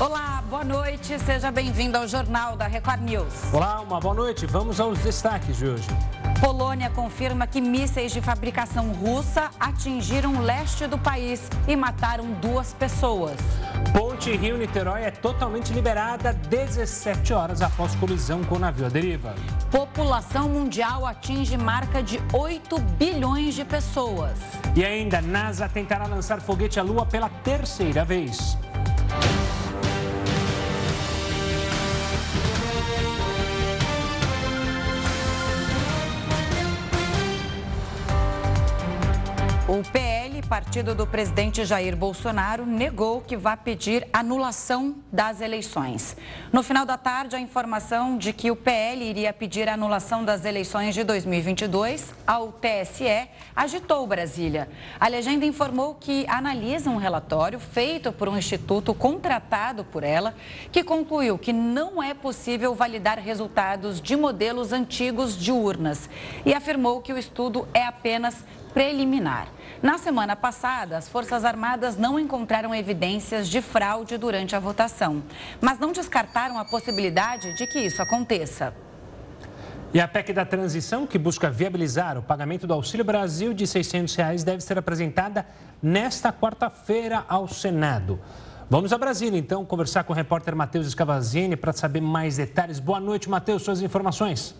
Olá, boa noite. Seja bem-vindo ao Jornal da Record News. Olá, uma boa noite. Vamos aos destaques de hoje. Polônia confirma que mísseis de fabricação russa atingiram o leste do país e mataram duas pessoas. Ponte Rio-Niterói é totalmente liberada 17 horas após colisão com o navio à deriva. População mundial atinge marca de 8 bilhões de pessoas. E ainda, NASA tentará lançar foguete à Lua pela terceira vez. O PL, partido do presidente Jair Bolsonaro, negou que vai pedir anulação das eleições. No final da tarde, a informação de que o PL iria pedir anulação das eleições de 2022 ao TSE agitou Brasília. A legenda informou que analisa um relatório feito por um instituto contratado por ela, que concluiu que não é possível validar resultados de modelos antigos de urnas e afirmou que o estudo é apenas preliminar. Na semana passada, as Forças Armadas não encontraram evidências de fraude durante a votação, mas não descartaram a possibilidade de que isso aconteça. E a PEC da transição, que busca viabilizar o pagamento do Auxílio Brasil de 600 reais, deve ser apresentada nesta quarta-feira ao Senado. Vamos a Brasília, então, conversar com o repórter Matheus Escavazini para saber mais detalhes. Boa noite, Matheus, suas informações.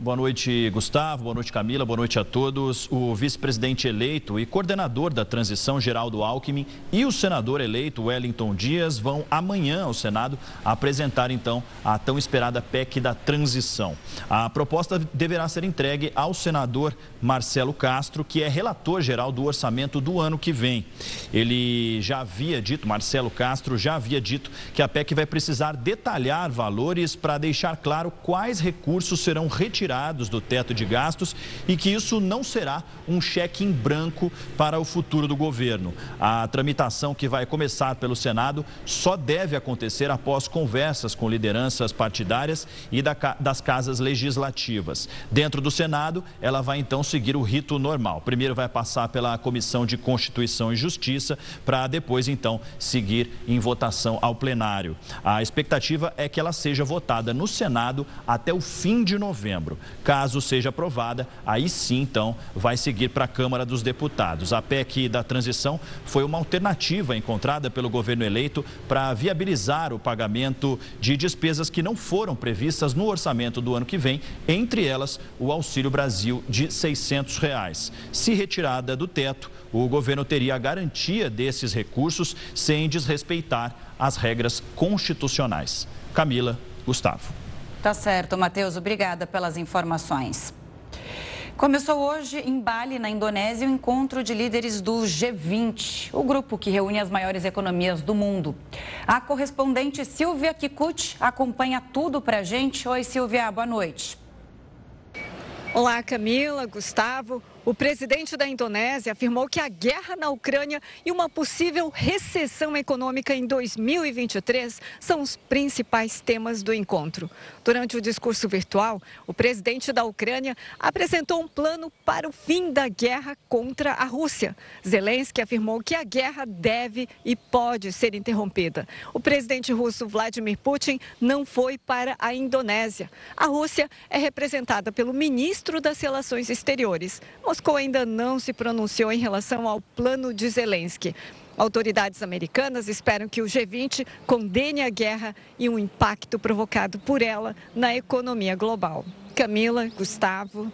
Boa noite, Gustavo. Boa noite, Camila. Boa noite a todos. O vice-presidente eleito e coordenador da transição, Geraldo Alckmin, e o senador eleito, Wellington Dias, vão amanhã ao Senado apresentar, então, a tão esperada PEC da transição. A proposta deverá ser entregue ao senador Marcelo Castro, que é relator geral do orçamento do ano que vem. Ele já havia dito, Marcelo Castro já havia dito, que a PEC vai precisar detalhar valores para deixar claro quais recursos serão retirados do teto de gastos e que isso não será um cheque em branco para o futuro do governo. A tramitação que vai começar pelo Senado só deve acontecer após conversas com lideranças partidárias e das casas legislativas. Dentro do Senado, ela vai então seguir o rito normal. Primeiro vai passar pela Comissão de Constituição e Justiça para depois então seguir em votação ao plenário. A expectativa é que ela seja votada no Senado até o fim de novembro. Caso seja aprovada, aí sim, então, vai seguir para a Câmara dos Deputados. A PEC da transição foi uma alternativa encontrada pelo governo eleito para viabilizar o pagamento de despesas que não foram previstas no orçamento do ano que vem, entre elas o Auxílio Brasil de 600 reais. Se retirada do teto, o governo teria a garantia desses recursos sem desrespeitar as regras constitucionais. Camila, Gustavo. Tá certo, Matheus. Obrigada pelas informações. Começou hoje em Bali, na Indonésia, o encontro de líderes do G20, o grupo que reúne as maiores economias do mundo. A correspondente Silvia Kikuchi acompanha tudo para a gente. Oi, Silvia, boa noite. Olá, Camila, Gustavo. O presidente da Indonésia afirmou que a guerra na Ucrânia e uma possível recessão econômica em 2023 são os principais temas do encontro. Durante o discurso virtual, o presidente da Ucrânia apresentou um plano para o fim da guerra contra a Rússia. Zelensky afirmou que a guerra deve e pode ser interrompida. O presidente russo Vladimir Putin não foi para a Indonésia. A Rússia é representada pelo ministro das Relações Exteriores. Moscou ainda não se pronunciou em relação ao plano de Zelensky. Autoridades americanas esperam que o G20 condene a guerra e o impacto provocado por ela na economia global. Camila, Gustavo.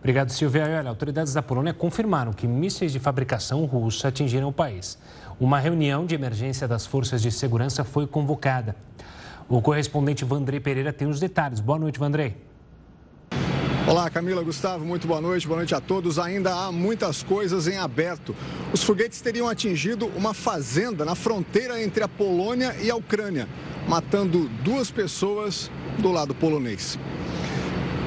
Obrigado, Silvia. Olha, autoridades da Polônia confirmaram que mísseis de fabricação russa atingiram o país. Uma reunião de emergência das forças de segurança foi convocada. O correspondente Vandrei Pereira tem os detalhes. Boa noite, Vandrei. Olá, Camila, Gustavo, muito boa noite, boa noite a todos. Ainda há muitas coisas em aberto. Os foguetes teriam atingido uma fazenda na fronteira entre a Polônia e a Ucrânia, matando duas pessoas do lado polonês.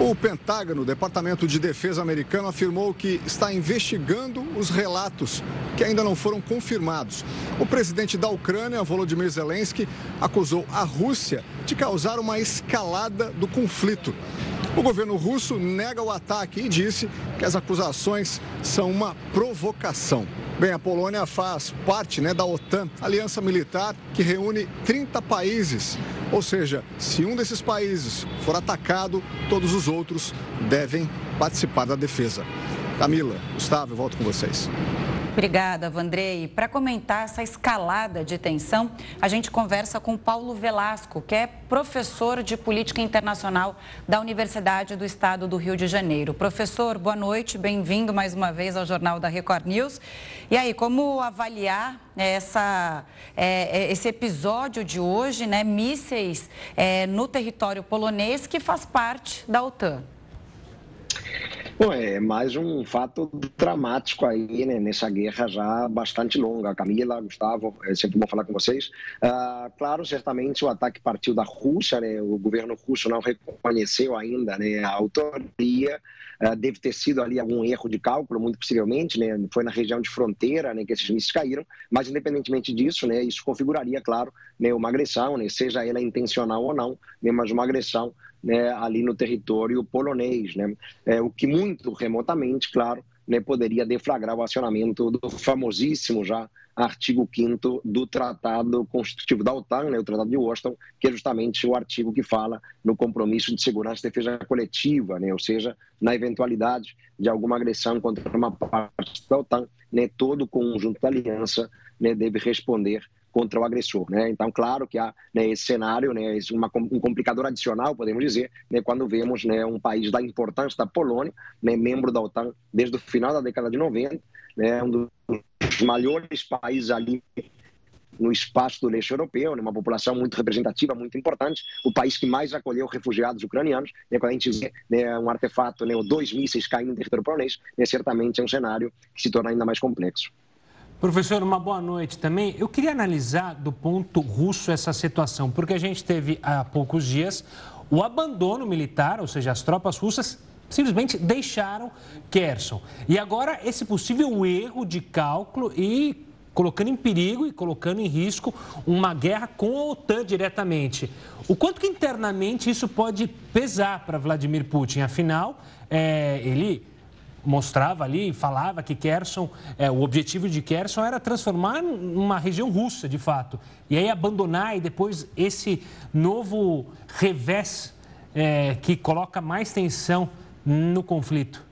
O Pentágono, Departamento de Defesa americano, afirmou que está investigando os relatos que ainda não foram confirmados. O presidente da Ucrânia, Volodymyr Zelensky, acusou a Rússia de causar uma escalada do conflito. O governo russo nega o ataque e disse que as acusações são uma provocação. Bem, a Polônia faz parte né, da OTAN, aliança militar que reúne 30 países. Ou seja, se um desses países for atacado, todos os outros devem participar da defesa. Camila, Gustavo, eu volto com vocês. Obrigada, Vandrei. Para comentar essa escalada de tensão, a gente conversa com Paulo Velasco, que é professor de Política Internacional da Universidade do Estado do Rio de Janeiro. Professor, boa noite, bem-vindo mais uma vez ao Jornal da Record News. E aí, como avaliar essa, é, é esse episódio de hoje, né? Mísseis é, no território polonês, que faz parte da OTAN? Bom, é mais um fato dramático aí, né, nessa guerra já bastante longa. Camila, Gustavo, é sempre bom falar com vocês. Ah, claro, certamente o ataque partiu da Rússia, né, o governo russo não reconheceu ainda né, a autoria, ah, deve ter sido ali algum erro de cálculo, muito possivelmente, né, foi na região de fronteira né, que esses mísseis caíram, mas independentemente disso, né, isso configuraria, claro, né, uma agressão, né, seja ela intencional ou não, né, mas uma agressão né, ali no território polonês, né? É, o que muito remotamente, claro, né, poderia deflagrar o acionamento do famosíssimo já artigo 5 do Tratado Constitutivo da OTAN, né, o Tratado de Washington, que é justamente o artigo que fala no compromisso de segurança e defesa coletiva, né, ou seja, na eventualidade de alguma agressão contra uma parte da OTAN, né, todo o conjunto da aliança né, deve responder contra o agressor. Né? Então, claro que há né, esse cenário, né, uma, um complicador adicional, podemos dizer, né, quando vemos né, um país da importância da Polônia, né, membro da OTAN desde o final da década de 90, né, um dos maiores países ali no espaço do leste europeu, né, uma população muito representativa, muito importante, o país que mais acolheu refugiados ucranianos. Né, quando a gente vê né, um artefato, né, ou dois mísseis caindo no território polonês, né, certamente é um cenário que se torna ainda mais complexo. Professor, uma boa noite também. Eu queria analisar do ponto russo essa situação, porque a gente teve há poucos dias o abandono militar, ou seja, as tropas russas simplesmente deixaram Kherson. E agora esse possível erro de cálculo e colocando em perigo e colocando em risco uma guerra com a OTAN diretamente. O quanto que internamente isso pode pesar para Vladimir Putin? Afinal, é, ele mostrava ali, falava que Kherson, é, o objetivo de Kherson era transformar numa região russa, de fato. E aí abandonar e depois esse novo revés é, que coloca mais tensão no conflito.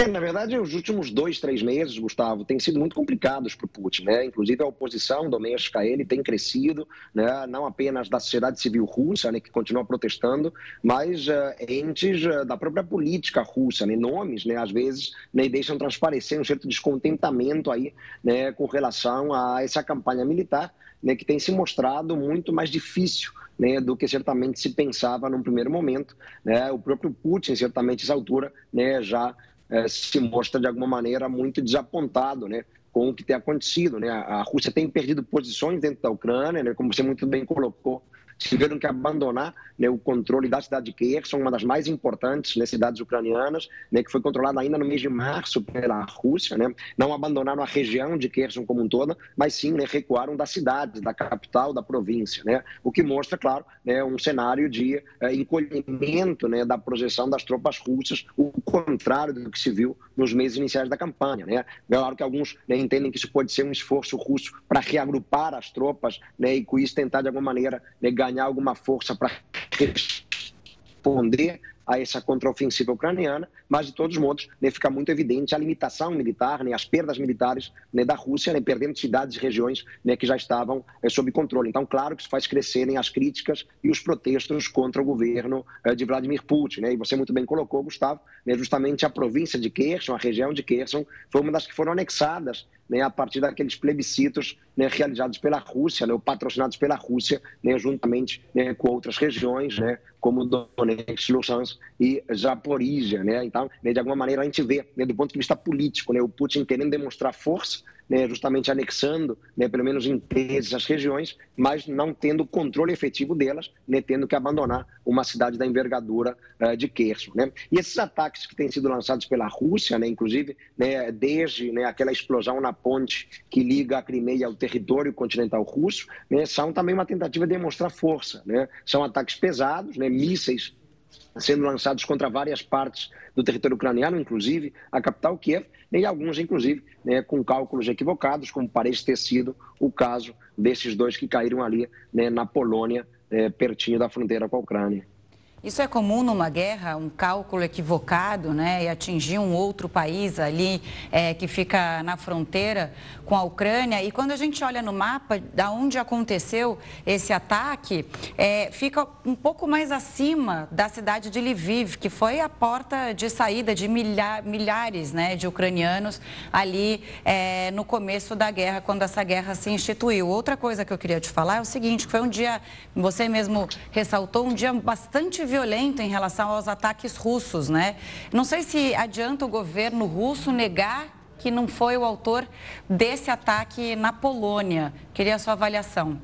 É, na verdade, os últimos dois, três meses, Gustavo, têm sido muito complicados para o Putin. Né? Inclusive, a oposição doméstica a ele tem crescido, né? não apenas da sociedade civil russa, né? que continua protestando, mas uh, entes uh, da própria política russa, né? nomes, né? às vezes, né? deixam transparecer um certo descontentamento aí, né? com relação a essa campanha militar, né? que tem se mostrado muito mais difícil né, do que certamente se pensava num primeiro momento. Né? O próprio Putin, certamente, essa altura, né, já é, se mostra de alguma maneira muito desapontado, né? com o que tem acontecido. Né? A Rússia tem perdido posições dentro da Ucrânia, né? como você muito bem colocou, tiveram que abandonar né, o controle da cidade de Kherson, uma das mais importantes né, cidades ucranianas, né, que foi controlada ainda no mês de março pela Rússia. Né, não abandonaram a região de Kherson como um todo, mas sim né, recuaram da cidade, da capital, da província. Né, o que mostra, claro, né, um cenário de é, encolhimento né, da projeção das tropas russas, o contrário do que se viu nos meses iniciais da campanha. Né. Claro que alguns né, entendem que isso pode ser um esforço russo para reagrupar as tropas né, e com isso tentar, de alguma maneira, né, ganhar alguma força para responder a essa contraofensiva ucraniana, mas de todos os modos né, fica muito evidente a limitação militar, né, as perdas militares né, da Rússia, né, perdendo cidades e regiões né, que já estavam é, sob controle. Então, claro que isso faz crescerem as críticas e os protestos contra o governo é, de Vladimir Putin. Né, e você muito bem colocou, Gustavo, né, justamente a província de Kherson, a região de Kherson, foi uma das que foram anexadas né, a partir daqueles plebiscitos né, realizados pela Rússia, né, ou patrocinados pela Rússia, né, juntamente né, com outras regiões, né, como Donetsk, Luhansk e Zaporizhia. Né? Então, né, de alguma maneira, a gente vê, né, do ponto de vista político, né, o Putin querendo demonstrar força, né, justamente anexando, né, pelo menos em tese, as regiões, mas não tendo controle efetivo delas, né, tendo que abandonar uma cidade da envergadura uh, de Kherson. Né? E esses ataques que têm sido lançados pela Rússia, né, inclusive né, desde aquela explosão na ponte que liga a Crimeia ao território continental russo, são também uma tentativa de demonstrar força. São ataques pesados, mísseis sendo lançados contra várias partes do território ucraniano, inclusive a capital Kiev, e alguns, inclusive, né, com cálculos equivocados, como parece ter sido o caso desses dois que caíram ali né, na Polônia, é, pertinho da fronteira com a Ucrânia. Isso é comum numa guerra, um cálculo equivocado, né? E atingir um outro país ali é, que fica na fronteira com a Ucrânia. E quando a gente olha no mapa da onde aconteceu esse ataque, é, fica um pouco mais acima da cidade de Lviv, que foi a porta de saída de milha, milhares né, de ucranianos ali é, no começo da guerra, quando essa guerra se instituiu. Outra coisa que eu queria te falar é o seguinte, foi um dia, você mesmo ressaltou, um dia bastante violento em relação aos ataques russos, né? Não sei se adianta o governo russo negar que não foi o autor desse ataque na Polônia. Queria a sua avaliação.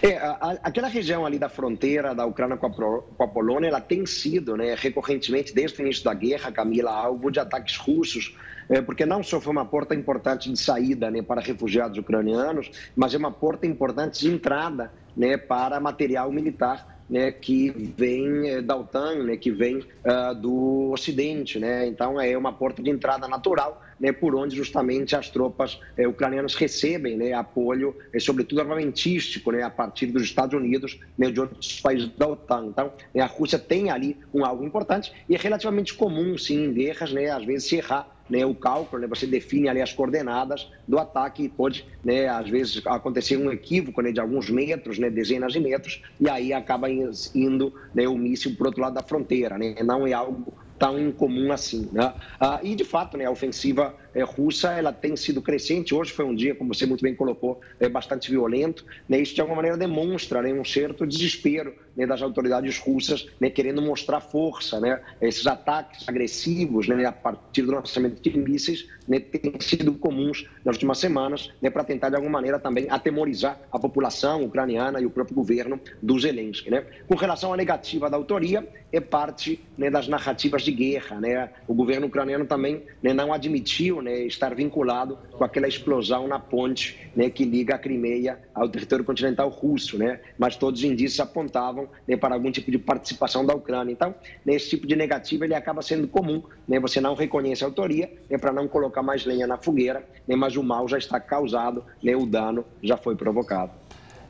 É, a, aquela região ali da fronteira da Ucrânia com a, com a, Polônia, ela tem sido, né, recorrentemente, desde o início da guerra, Camila, alvo de ataques russos, é, porque não só foi uma porta importante de saída né, para refugiados ucranianos, mas é uma porta importante de entrada né, para material militar né, que vem eh, da OTAN, né, que vem uh, do Ocidente. Né? Então, é uma porta de entrada natural né, por onde justamente as tropas eh, ucranianas recebem né, apoio, eh, sobretudo armamentístico, né, a partir dos Estados Unidos né, de outros países da OTAN. Então, né, a Rússia tem ali um algo importante e é relativamente comum, sim, em guerras, né, às vezes se errar né, o cálculo, né, você define ali as coordenadas do ataque e pode, né, às vezes, acontecer um equívoco né, de alguns metros, né, dezenas de metros, e aí acaba indo né, o míssil para o outro lado da fronteira. Né, não é algo tão incomum assim. Né? Ah, e, de fato, né, a ofensiva russa ela tem sido crescente. Hoje foi um dia, como você muito bem colocou, é, bastante violento. Né? Isso, de alguma maneira, demonstra né, um certo desespero né, das autoridades russas né, querendo mostrar força. Né? Esses ataques agressivos né, a partir do lançamento de mísseis né, têm sido comuns nas últimas semanas né, para tentar, de alguma maneira, também atemorizar a população ucraniana e o próprio governo do Zelensky. Né? Com relação à negativa da autoria, é parte né, das narrativas de guerra. Né? O governo ucraniano também né, não admitiu né, estar vinculado com aquela explosão na ponte né, que liga a Crimeia ao território continental russo, né? mas todos os indícios apontavam né, para algum tipo de participação da Ucrânia. Então, nesse tipo de negativa, ele acaba sendo comum, né? você não reconhece a autoria né, para não colocar mais lenha na fogueira, né, mas o mal já está causado, né, o dano já foi provocado.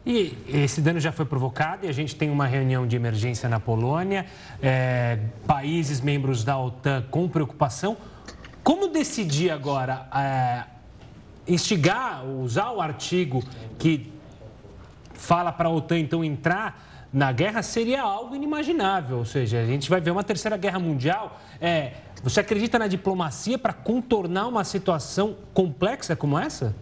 E esse dano já foi provocado e a gente tem uma reunião de emergência na Polônia, é, países membros da OTAN com preocupação. Como decidir agora é, instigar, usar o artigo que fala para a OTAN então entrar na guerra seria algo inimaginável. Ou seja, a gente vai ver uma terceira guerra mundial. É, você acredita na diplomacia para contornar uma situação complexa como essa?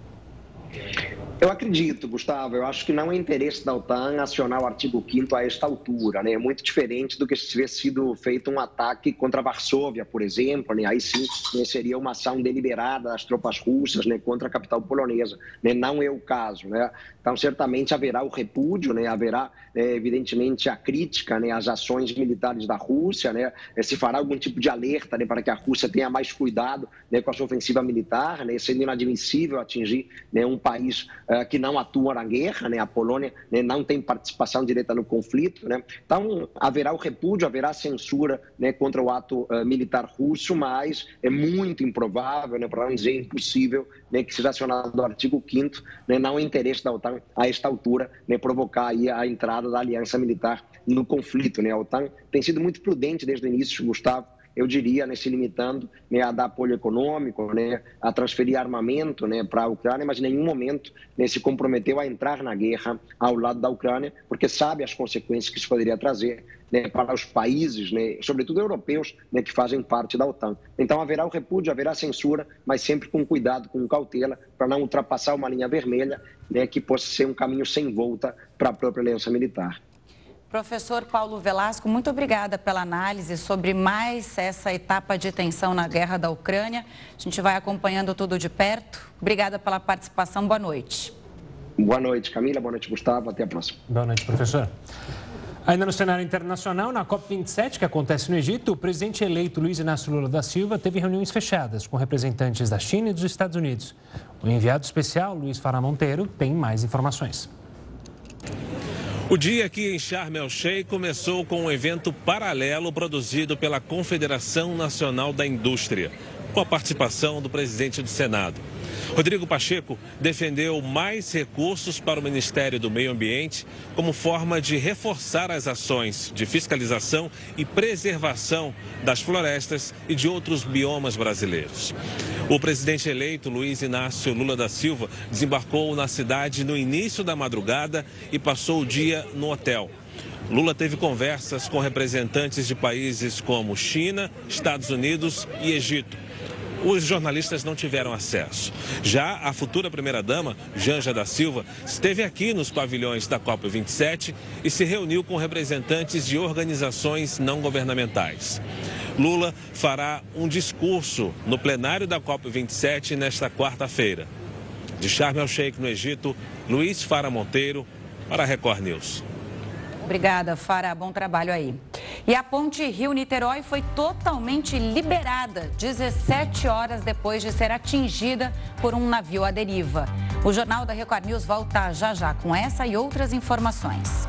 Eu acredito, Gustavo. Eu acho que não é interesse da OTAN acionar o artigo 5 a esta altura. Né? É muito diferente do que se tivesse sido feito um ataque contra Varsóvia, por exemplo. Né? Aí sim né, seria uma ação deliberada das tropas russas né, contra a capital polonesa. Né? Não é o caso. Né? Então, certamente haverá o repúdio, né? haverá, é, evidentemente, a crítica né, às ações militares da Rússia. Né? É, se fará algum tipo de alerta né, para que a Rússia tenha mais cuidado né, com a sua ofensiva militar, né? sendo inadmissível atingir né, um país que não atua na guerra, né? a Polônia né, não tem participação direta no conflito. Né? Então, haverá o repúdio, haverá censura né, contra o ato uh, militar russo, mas é muito improvável, né, para não dizer impossível, né, que seja acionado o artigo 5 né, não é interesse da OTAN, a esta altura, né, provocar aí a entrada da aliança militar no conflito. Né? A OTAN tem sido muito prudente desde o início, Gustavo, eu diria, né, se limitando né, a dar apoio econômico, né, a transferir armamento né, para a Ucrânia, mas em nenhum momento né, se comprometeu a entrar na guerra ao lado da Ucrânia, porque sabe as consequências que isso poderia trazer né, para os países, né, sobretudo europeus, né, que fazem parte da OTAN. Então haverá o repúdio, haverá censura, mas sempre com cuidado, com cautela, para não ultrapassar uma linha vermelha né, que possa ser um caminho sem volta para a própria aliança militar. Professor Paulo Velasco, muito obrigada pela análise sobre mais essa etapa de tensão na guerra da Ucrânia. A gente vai acompanhando tudo de perto. Obrigada pela participação. Boa noite. Boa noite, Camila. Boa noite, Gustavo. Até a próxima. Boa noite, professor. Ainda no cenário internacional, na COP27, que acontece no Egito, o presidente eleito Luiz Inácio Lula da Silva teve reuniões fechadas com representantes da China e dos Estados Unidos. O enviado especial, Luiz Fara Monteiro, tem mais informações. O dia aqui em Sharm el-Sheikh começou com um evento paralelo produzido pela Confederação Nacional da Indústria, com a participação do presidente do Senado. Rodrigo Pacheco defendeu mais recursos para o Ministério do Meio Ambiente como forma de reforçar as ações de fiscalização e preservação das florestas e de outros biomas brasileiros. O presidente eleito Luiz Inácio Lula da Silva desembarcou na cidade no início da madrugada e passou o dia no hotel. Lula teve conversas com representantes de países como China, Estados Unidos e Egito os jornalistas não tiveram acesso. Já a futura primeira-dama, Janja da Silva, esteve aqui nos pavilhões da COP27 e se reuniu com representantes de organizações não governamentais. Lula fará um discurso no plenário da COP27 nesta quarta-feira. De Sharm el-Sheikh, no Egito, Luiz Fara Monteiro, para a Record News. Obrigada, Fara. Bom trabalho aí. E a ponte Rio-Niterói foi totalmente liberada 17 horas depois de ser atingida por um navio à deriva. O Jornal da Record News volta já já com essa e outras informações.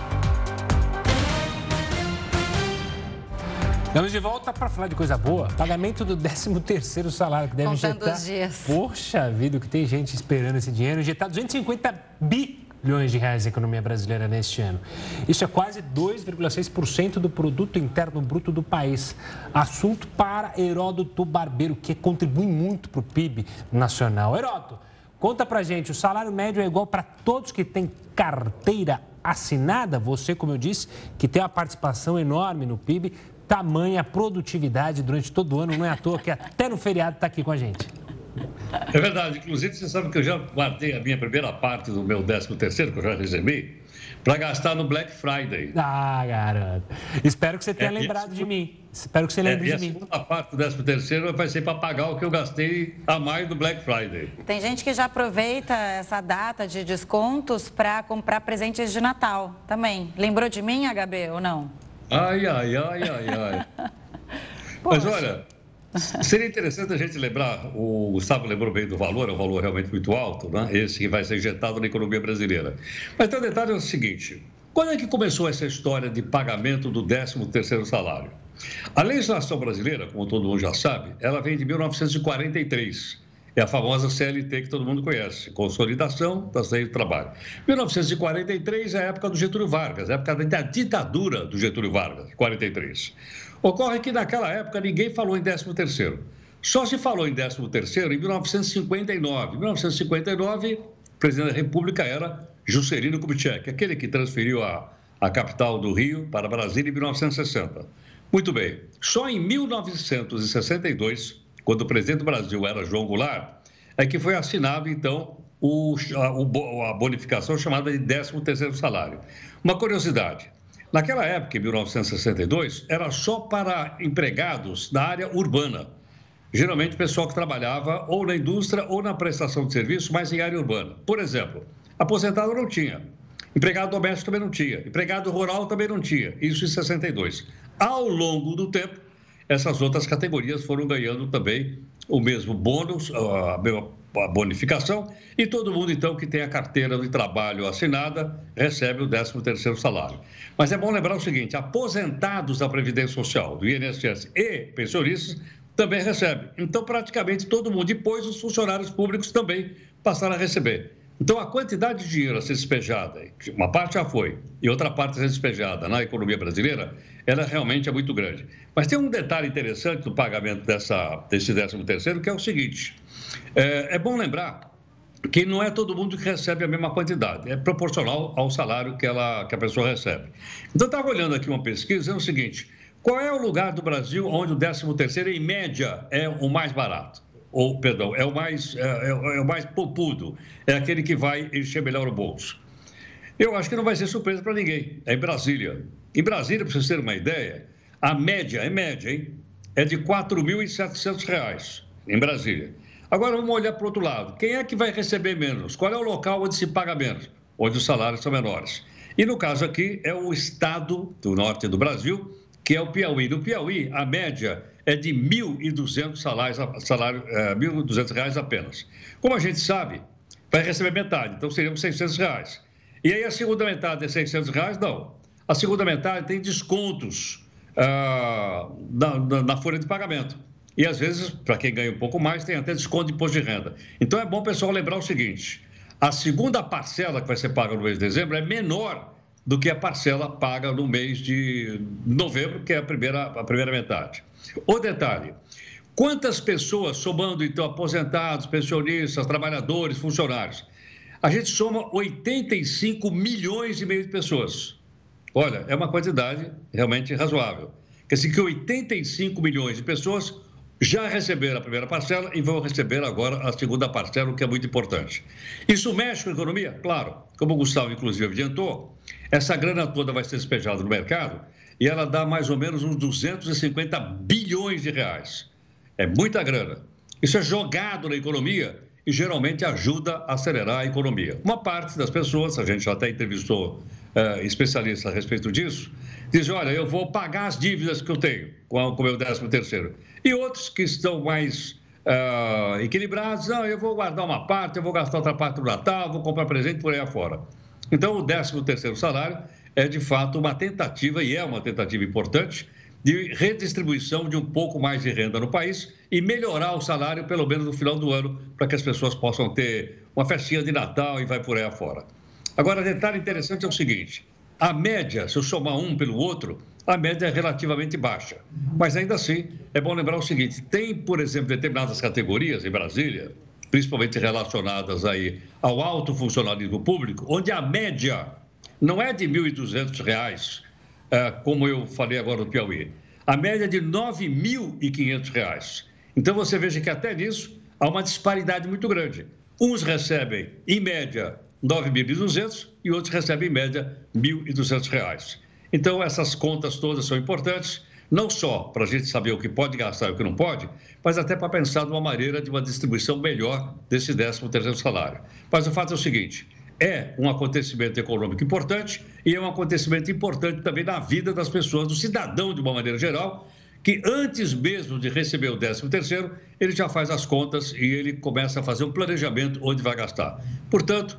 Estamos de volta para falar de coisa boa. Pagamento do 13º salário que deve Contando injetar... os dias. Poxa vida, que tem gente esperando esse dinheiro. Injetar 250 bi bilhões de reais na economia brasileira neste ano. Isso é quase 2,6% do produto interno bruto do país. Assunto para Heródoto Barbeiro, que contribui muito para o PIB nacional. Heródoto, conta para gente, o salário médio é igual para todos que têm carteira assinada? Você, como eu disse, que tem uma participação enorme no PIB, tamanha produtividade durante todo o ano, não é à toa que até no feriado está aqui com a gente. É verdade. Inclusive, você sabe que eu já guardei a minha primeira parte do meu 13 terceiro, que eu já recebi, para gastar no Black Friday. Ah, garoto. Espero que você tenha é, lembrado de mim. Espero que você lembre é, de mim. a segunda parte do 13 terceiro vai ser para pagar o que eu gastei a mais do Black Friday. Tem gente que já aproveita essa data de descontos para comprar presentes de Natal também. Lembrou de mim, HB, ou não? Ai, ai, ai, ai, ai. Mas olha, Seria interessante a gente lembrar, o Gustavo lembrou bem do valor, é um valor realmente muito alto, né? esse que vai ser injetado na economia brasileira. Mas tem um detalhe é o seguinte, quando é que começou essa história de pagamento do 13º salário? A legislação brasileira, como todo mundo já sabe, ela vem de 1943. É a famosa CLT que todo mundo conhece, Consolidação das Leis do Trabalho. 1943 é a época do Getúlio Vargas, a época da ditadura do Getúlio Vargas, 43. Ocorre que naquela época ninguém falou em 13º. Só se falou em 13º em 1959. Em 1959, o presidente da República era Juscelino Kubitschek, aquele que transferiu a, a capital do Rio para Brasília em 1960. Muito bem. Só em 1962, quando o presidente do Brasil era João Goulart, é que foi assinado, então, o, a, a bonificação chamada de 13º salário. Uma curiosidade, Naquela época, em 1962, era só para empregados da área urbana. Geralmente, pessoal que trabalhava ou na indústria ou na prestação de serviço, mas em área urbana. Por exemplo, aposentado não tinha, empregado doméstico também não tinha, empregado rural também não tinha. Isso em 62. Ao longo do tempo, essas outras categorias foram ganhando também o mesmo bônus, a mesma bonificação e todo mundo, então, que tem a carteira de trabalho assinada recebe o 13º salário. Mas é bom lembrar o seguinte, aposentados da Previdência Social, do INSS e pensionistas também recebem. Então, praticamente todo mundo, depois os funcionários públicos também passaram a receber. Então, a quantidade de dinheiro a ser despejada, uma parte já foi, e outra parte a ser despejada na economia brasileira, ela realmente é muito grande. Mas tem um detalhe interessante do pagamento dessa, desse 13 terceiro, que é o seguinte, é, é bom lembrar que não é todo mundo que recebe a mesma quantidade, é proporcional ao salário que, ela, que a pessoa recebe. Então, eu estava olhando aqui uma pesquisa, é o seguinte, qual é o lugar do Brasil onde o 13 terceiro, em média, é o mais barato? Ou perdão, é o mais, é, é, é, o mais popudo, é aquele que vai encher melhor o bolso. Eu acho que não vai ser surpresa para ninguém. É em Brasília. Em Brasília, para vocês terem uma ideia, a média, é média, hein? É de R$ 4.700 em Brasília. Agora vamos olhar para o outro lado. Quem é que vai receber menos? Qual é o local onde se paga menos? Onde os salários são menores. E no caso aqui é o estado do norte do Brasil, que é o Piauí. No Piauí, a média é de R$ 1.200 salários, salário, é, 1.200 reais apenas. Como a gente sabe, vai receber metade, então seriam 600 reais. E aí a segunda metade é 600 reais? Não. A segunda metade tem descontos ah, na, na, na folha de pagamento. E às vezes, para quem ganha um pouco mais, tem até desconto de imposto de renda. Então é bom o pessoal lembrar o seguinte: a segunda parcela que vai ser paga no mês de dezembro é menor do que a parcela paga no mês de novembro, que é a primeira, a primeira metade. O detalhe: quantas pessoas, somando então aposentados, pensionistas, trabalhadores, funcionários, a gente soma 85 milhões e meio de pessoas. Olha, é uma quantidade realmente razoável. Quer dizer que 85 milhões de pessoas já receberam a primeira parcela e vão receber agora a segunda parcela, o que é muito importante. Isso mexe com a economia? Claro. Como o Gustavo, inclusive, adiantou, essa grana toda vai ser despejada no mercado e ela dá mais ou menos uns 250 bilhões de reais. É muita grana. Isso é jogado na economia e geralmente ajuda a acelerar a economia. Uma parte das pessoas, a gente já até entrevistou uh, especialistas a respeito disso, diz: olha, eu vou pagar as dívidas que eu tenho com o meu 13 terceiro. E outros que estão mais uh, equilibrados, não, eu vou guardar uma parte, eu vou gastar outra parte no Natal, vou comprar presente por aí afora. Então, o 13 terceiro salário é, de fato, uma tentativa, e é uma tentativa importante, de redistribuição de um pouco mais de renda no país e melhorar o salário, pelo menos no final do ano, para que as pessoas possam ter uma festinha de Natal e vai por aí afora. Agora, detalhe interessante é o seguinte: a média, se eu somar um pelo outro, a média é relativamente baixa. Mas ainda assim, é bom lembrar o seguinte: tem, por exemplo, determinadas categorias em Brasília, principalmente relacionadas aí ao alto funcionalismo público, onde a média não é de R$ 1.200, é, como eu falei agora no Piauí. A média é de R$ 9.500. Então você veja que até nisso há uma disparidade muito grande. Uns recebem, em média, 9.200 e outros recebem, em média, R$ 1.200. Então, essas contas todas são importantes, não só para a gente saber o que pode gastar e o que não pode, mas até para pensar numa maneira de uma distribuição melhor desse 13º salário. Mas o fato é o seguinte, é um acontecimento econômico importante e é um acontecimento importante também na vida das pessoas, do cidadão de uma maneira geral, que antes mesmo de receber o 13 terceiro, ele já faz as contas e ele começa a fazer um planejamento onde vai gastar. Portanto,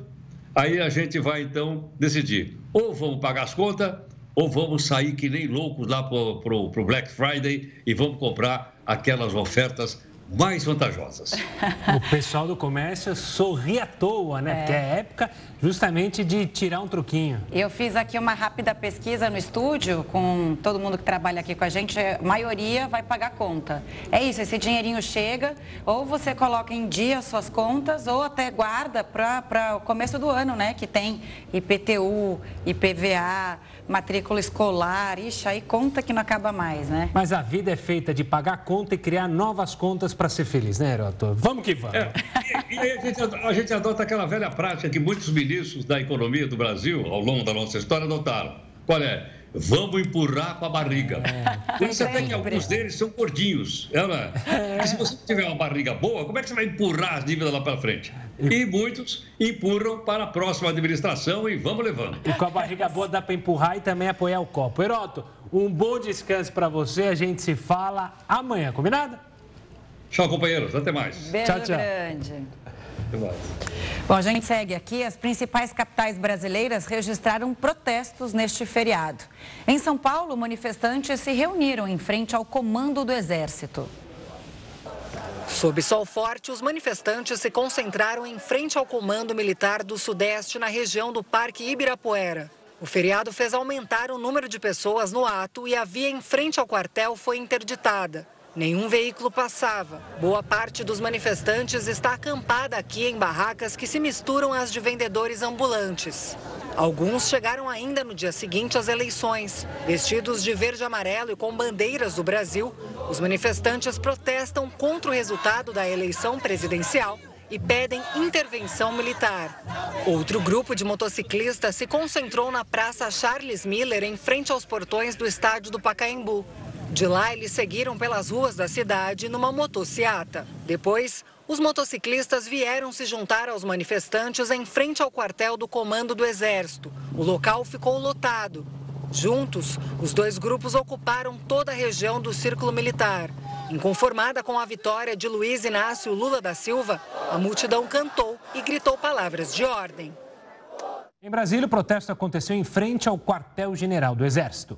Aí a gente vai então decidir: ou vamos pagar as contas, ou vamos sair que nem loucos lá para o Black Friday e vamos comprar aquelas ofertas mais vantajosas. O pessoal do comércio sorri à toa, né? É. Porque é época justamente de tirar um truquinho. Eu fiz aqui uma rápida pesquisa no estúdio com todo mundo que trabalha aqui com a gente. A maioria vai pagar conta. É isso, esse dinheirinho chega, ou você coloca em dia suas contas, ou até guarda para o começo do ano, né? Que tem IPTU, IPVA matrícula escolar, ixi, aí conta que não acaba mais, né? Mas a vida é feita de pagar conta e criar novas contas para ser feliz, né, Heroto? Vamos que vamos. É, e, e a, gente, a, gente, adota aquela velha prática que muitos ministros da economia do Brasil, ao longo da nossa história, adotaram. Qual é? Vamos empurrar com a barriga. É. Por isso até que alguns deles são gordinhos. É, não é? Se você tiver uma barriga boa, como é que você vai empurrar as dívidas lá para frente? E muitos empurram para a próxima administração e vamos levando. E com a barriga boa dá para empurrar e também apoiar o copo. Heroto, um bom descanso para você. A gente se fala amanhã, combinado? Tchau, companheiros. Até mais. Beijo tchau, tchau. grande. Bom, a gente segue aqui. As principais capitais brasileiras registraram protestos neste feriado. Em São Paulo, manifestantes se reuniram em frente ao comando do Exército. Sob sol forte, os manifestantes se concentraram em frente ao Comando Militar do Sudeste, na região do Parque Ibirapuera. O feriado fez aumentar o número de pessoas no ato e a via em frente ao quartel foi interditada. Nenhum veículo passava. Boa parte dos manifestantes está acampada aqui em barracas que se misturam às de vendedores ambulantes. Alguns chegaram ainda no dia seguinte às eleições. Vestidos de verde e amarelo e com bandeiras do Brasil, os manifestantes protestam contra o resultado da eleição presidencial e pedem intervenção militar. Outro grupo de motociclistas se concentrou na Praça Charles Miller, em frente aos portões do estádio do Pacaembu. De lá, eles seguiram pelas ruas da cidade numa motociata. Depois, os motociclistas vieram se juntar aos manifestantes em frente ao quartel do Comando do Exército. O local ficou lotado. Juntos, os dois grupos ocuparam toda a região do Círculo Militar. Inconformada com a vitória de Luiz Inácio Lula da Silva, a multidão cantou e gritou palavras de ordem. Em Brasília, o protesto aconteceu em frente ao quartel-general do Exército.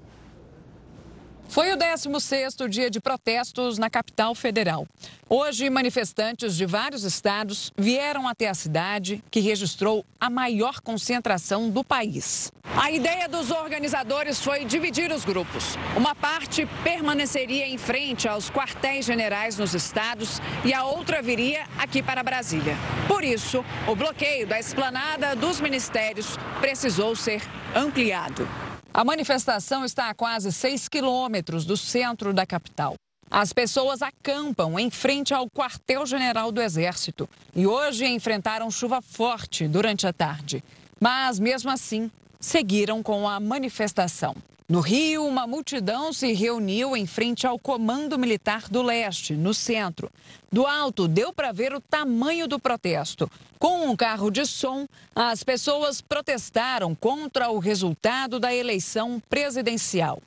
Foi o 16º dia de protestos na capital federal. Hoje, manifestantes de vários estados vieram até a cidade, que registrou a maior concentração do país. A ideia dos organizadores foi dividir os grupos. Uma parte permaneceria em frente aos quartéis generais nos estados e a outra viria aqui para Brasília. Por isso, o bloqueio da esplanada dos ministérios precisou ser ampliado. A manifestação está a quase 6 quilômetros do centro da capital. As pessoas acampam em frente ao quartel-general do Exército e hoje enfrentaram chuva forte durante a tarde. Mas, mesmo assim, seguiram com a manifestação. No Rio, uma multidão se reuniu em frente ao Comando Militar do Leste, no centro. Do alto, deu para ver o tamanho do protesto. Com um carro de som, as pessoas protestaram contra o resultado da eleição presidencial.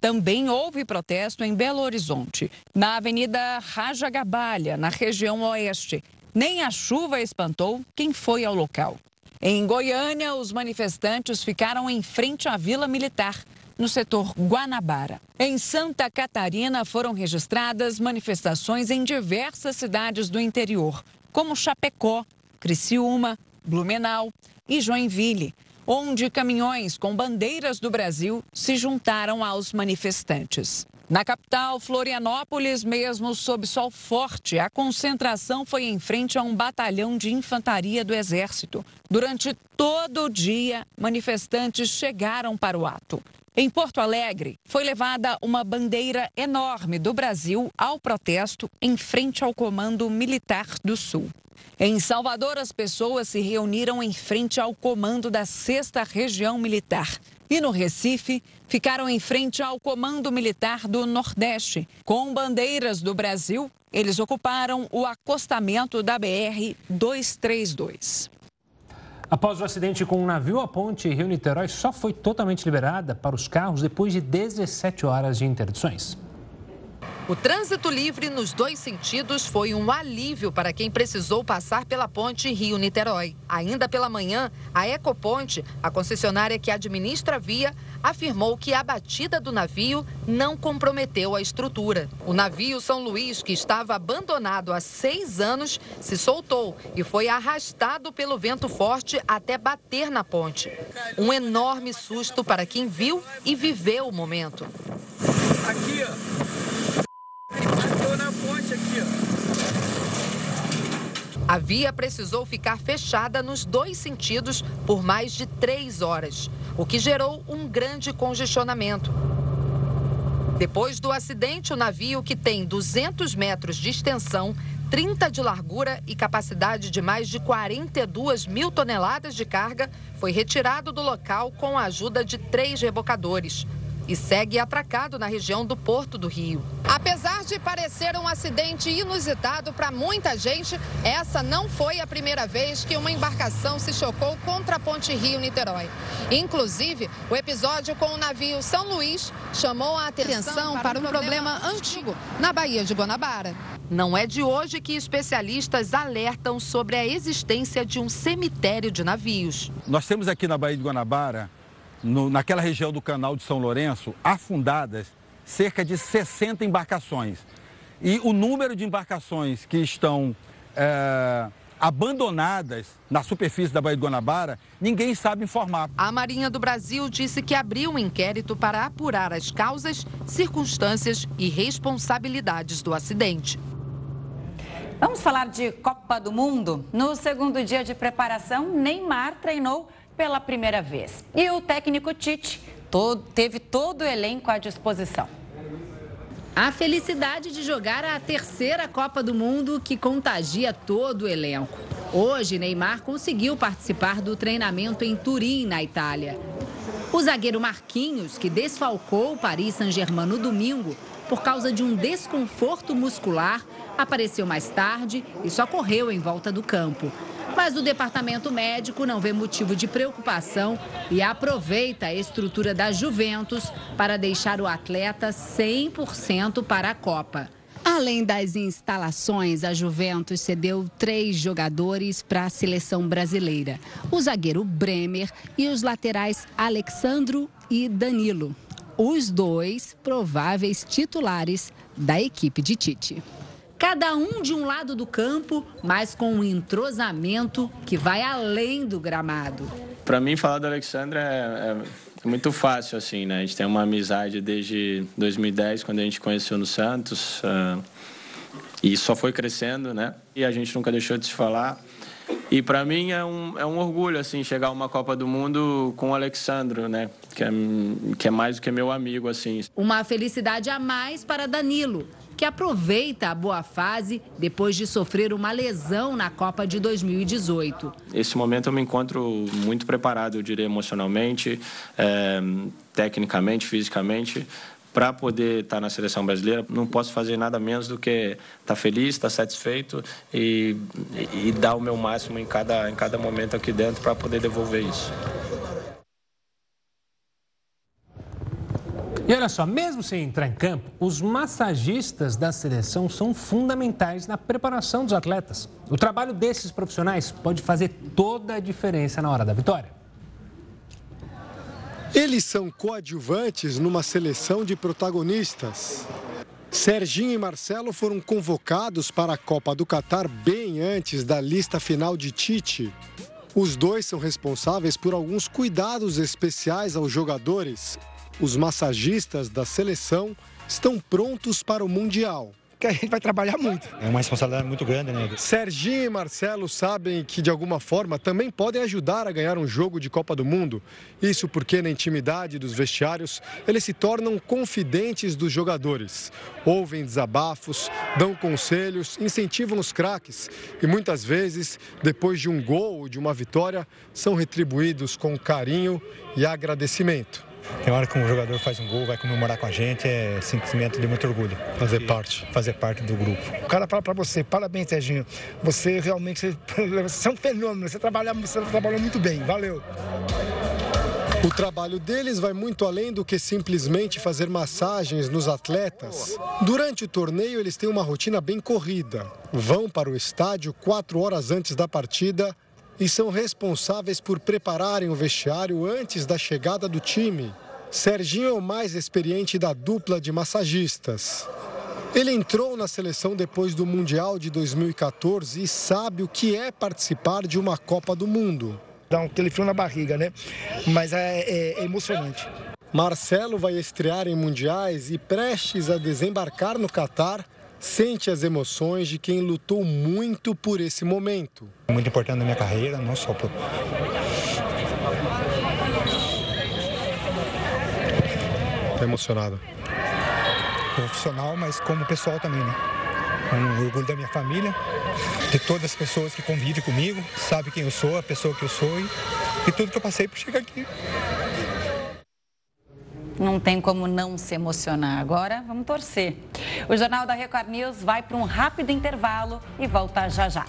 Também houve protesto em Belo Horizonte, na Avenida Raja Gabalha, na região oeste. Nem a chuva espantou quem foi ao local. Em Goiânia, os manifestantes ficaram em frente à Vila Militar no setor Guanabara. Em Santa Catarina foram registradas manifestações em diversas cidades do interior, como Chapecó, Criciúma, Blumenau e Joinville, onde caminhões com bandeiras do Brasil se juntaram aos manifestantes. Na capital, Florianópolis, mesmo sob sol forte, a concentração foi em frente a um batalhão de infantaria do Exército. Durante todo dia, manifestantes chegaram para o ato. Em Porto Alegre, foi levada uma bandeira enorme do Brasil ao protesto em frente ao Comando Militar do Sul. Em Salvador, as pessoas se reuniram em frente ao comando da 6 Região Militar. E no Recife, ficaram em frente ao Comando Militar do Nordeste. Com bandeiras do Brasil, eles ocuparam o acostamento da BR 232. Após o acidente com um navio, a ponte Rio-Niterói só foi totalmente liberada para os carros depois de 17 horas de interdições. O trânsito livre nos dois sentidos foi um alívio para quem precisou passar pela ponte Rio-Niterói. Ainda pela manhã, a Ecoponte, a concessionária que administra a via, afirmou que a batida do navio não comprometeu a estrutura. O navio São Luís, que estava abandonado há seis anos, se soltou e foi arrastado pelo vento forte até bater na ponte. Um enorme susto para quem viu e viveu o momento. Aqui, ó na ponte aqui, ó. A via precisou ficar fechada nos dois sentidos por mais de três horas, o que gerou um grande congestionamento. Depois do acidente, o navio, que tem 200 metros de extensão, 30 de largura e capacidade de mais de 42 mil toneladas de carga, foi retirado do local com a ajuda de três rebocadores e segue atracado na região do Porto do Rio. Apesar de parecer um acidente inusitado para muita gente, essa não foi a primeira vez que uma embarcação se chocou contra a ponte Rio-Niterói. Inclusive, o episódio com o navio São Luís chamou a atenção para um problema antigo na Baía de Guanabara. Não é de hoje que especialistas alertam sobre a existência de um cemitério de navios. Nós temos aqui na Baía de Guanabara no, naquela região do canal de São Lourenço, afundadas cerca de 60 embarcações. E o número de embarcações que estão é, abandonadas na superfície da Baía de Guanabara, ninguém sabe informar. A Marinha do Brasil disse que abriu um inquérito para apurar as causas, circunstâncias e responsabilidades do acidente. Vamos falar de Copa do Mundo? No segundo dia de preparação, Neymar treinou pela primeira vez. E o técnico Tite todo, teve todo o elenco à disposição. A felicidade de jogar a terceira Copa do Mundo que contagia todo o elenco. Hoje, Neymar conseguiu participar do treinamento em Turim, na Itália. O zagueiro Marquinhos, que desfalcou o Paris Saint-Germain no domingo por causa de um desconforto muscular, apareceu mais tarde e só correu em volta do campo. Mas o departamento médico não vê motivo de preocupação e aproveita a estrutura da Juventus para deixar o atleta 100% para a Copa. Além das instalações, a Juventus cedeu três jogadores para a seleção brasileira: o zagueiro Bremer e os laterais Alexandro e Danilo. Os dois prováveis titulares da equipe de Tite. Cada um de um lado do campo, mas com um entrosamento que vai além do gramado. Para mim, falar do Alexandre é, é, muito fácil, assim, né? A gente tem uma amizade desde 2010, quando a gente conheceu no Santos. Uh, e só foi crescendo, né? E a gente nunca deixou de se falar. E para mim é um, é um orgulho, assim, chegar a uma Copa do Mundo com o Alexandro, né? Que é, que é mais do que meu amigo, assim. Uma felicidade a mais para Danilo, que aproveita a boa fase depois de sofrer uma lesão na Copa de 2018. Esse momento eu me encontro muito preparado, eu diria, emocionalmente, é, tecnicamente, fisicamente, para poder estar tá na seleção brasileira, não posso fazer nada menos do que estar tá feliz, estar tá satisfeito e, e, dar o meu máximo em cada, em cada momento aqui dentro para poder devolver isso. E olha só, mesmo sem entrar em campo, os massagistas da seleção são fundamentais na preparação dos atletas. O trabalho desses profissionais pode fazer toda a diferença na hora da vitória. Eles são coadjuvantes numa seleção de protagonistas. Serginho e Marcelo foram convocados para a Copa do Catar bem antes da lista final de Tite. Os dois são responsáveis por alguns cuidados especiais aos jogadores. Os massagistas da seleção estão prontos para o Mundial que a gente vai trabalhar muito. É uma responsabilidade muito grande, né? Serginho e Marcelo sabem que, de alguma forma, também podem ajudar a ganhar um jogo de Copa do Mundo. Isso porque, na intimidade dos vestiários, eles se tornam confidentes dos jogadores. Ouvem desabafos, dão conselhos, incentivam os craques e, muitas vezes, depois de um gol ou de uma vitória, são retribuídos com carinho e agradecimento. Tem hora que um jogador faz um gol, vai comemorar com a gente, é sentimento de muito orgulho. Fazer parte. Fazer parte do grupo. O cara fala pra você, parabéns, Serginho. Você realmente você é um fenômeno, você, trabalha, você trabalhou muito bem, valeu. O trabalho deles vai muito além do que simplesmente fazer massagens nos atletas. Durante o torneio, eles têm uma rotina bem corrida. Vão para o estádio quatro horas antes da partida e são responsáveis por prepararem o vestiário antes da chegada do time. Serginho é o mais experiente da dupla de massagistas. Ele entrou na seleção depois do Mundial de 2014 e sabe o que é participar de uma Copa do Mundo. Dá um telefone na barriga, né? Mas é, é, é emocionante. Marcelo vai estrear em mundiais e prestes a desembarcar no Catar, sente as emoções de quem lutou muito por esse momento. Muito importante na minha carreira, não só por. Está emocionado? Profissional, mas como pessoal também, né? Um orgulho da minha família, de todas as pessoas que convivem comigo, sabe quem eu sou, a pessoa que eu sou e, e tudo que eu passei para chegar aqui. Não tem como não se emocionar. Agora, vamos torcer. O Jornal da Record News vai para um rápido intervalo e volta já já.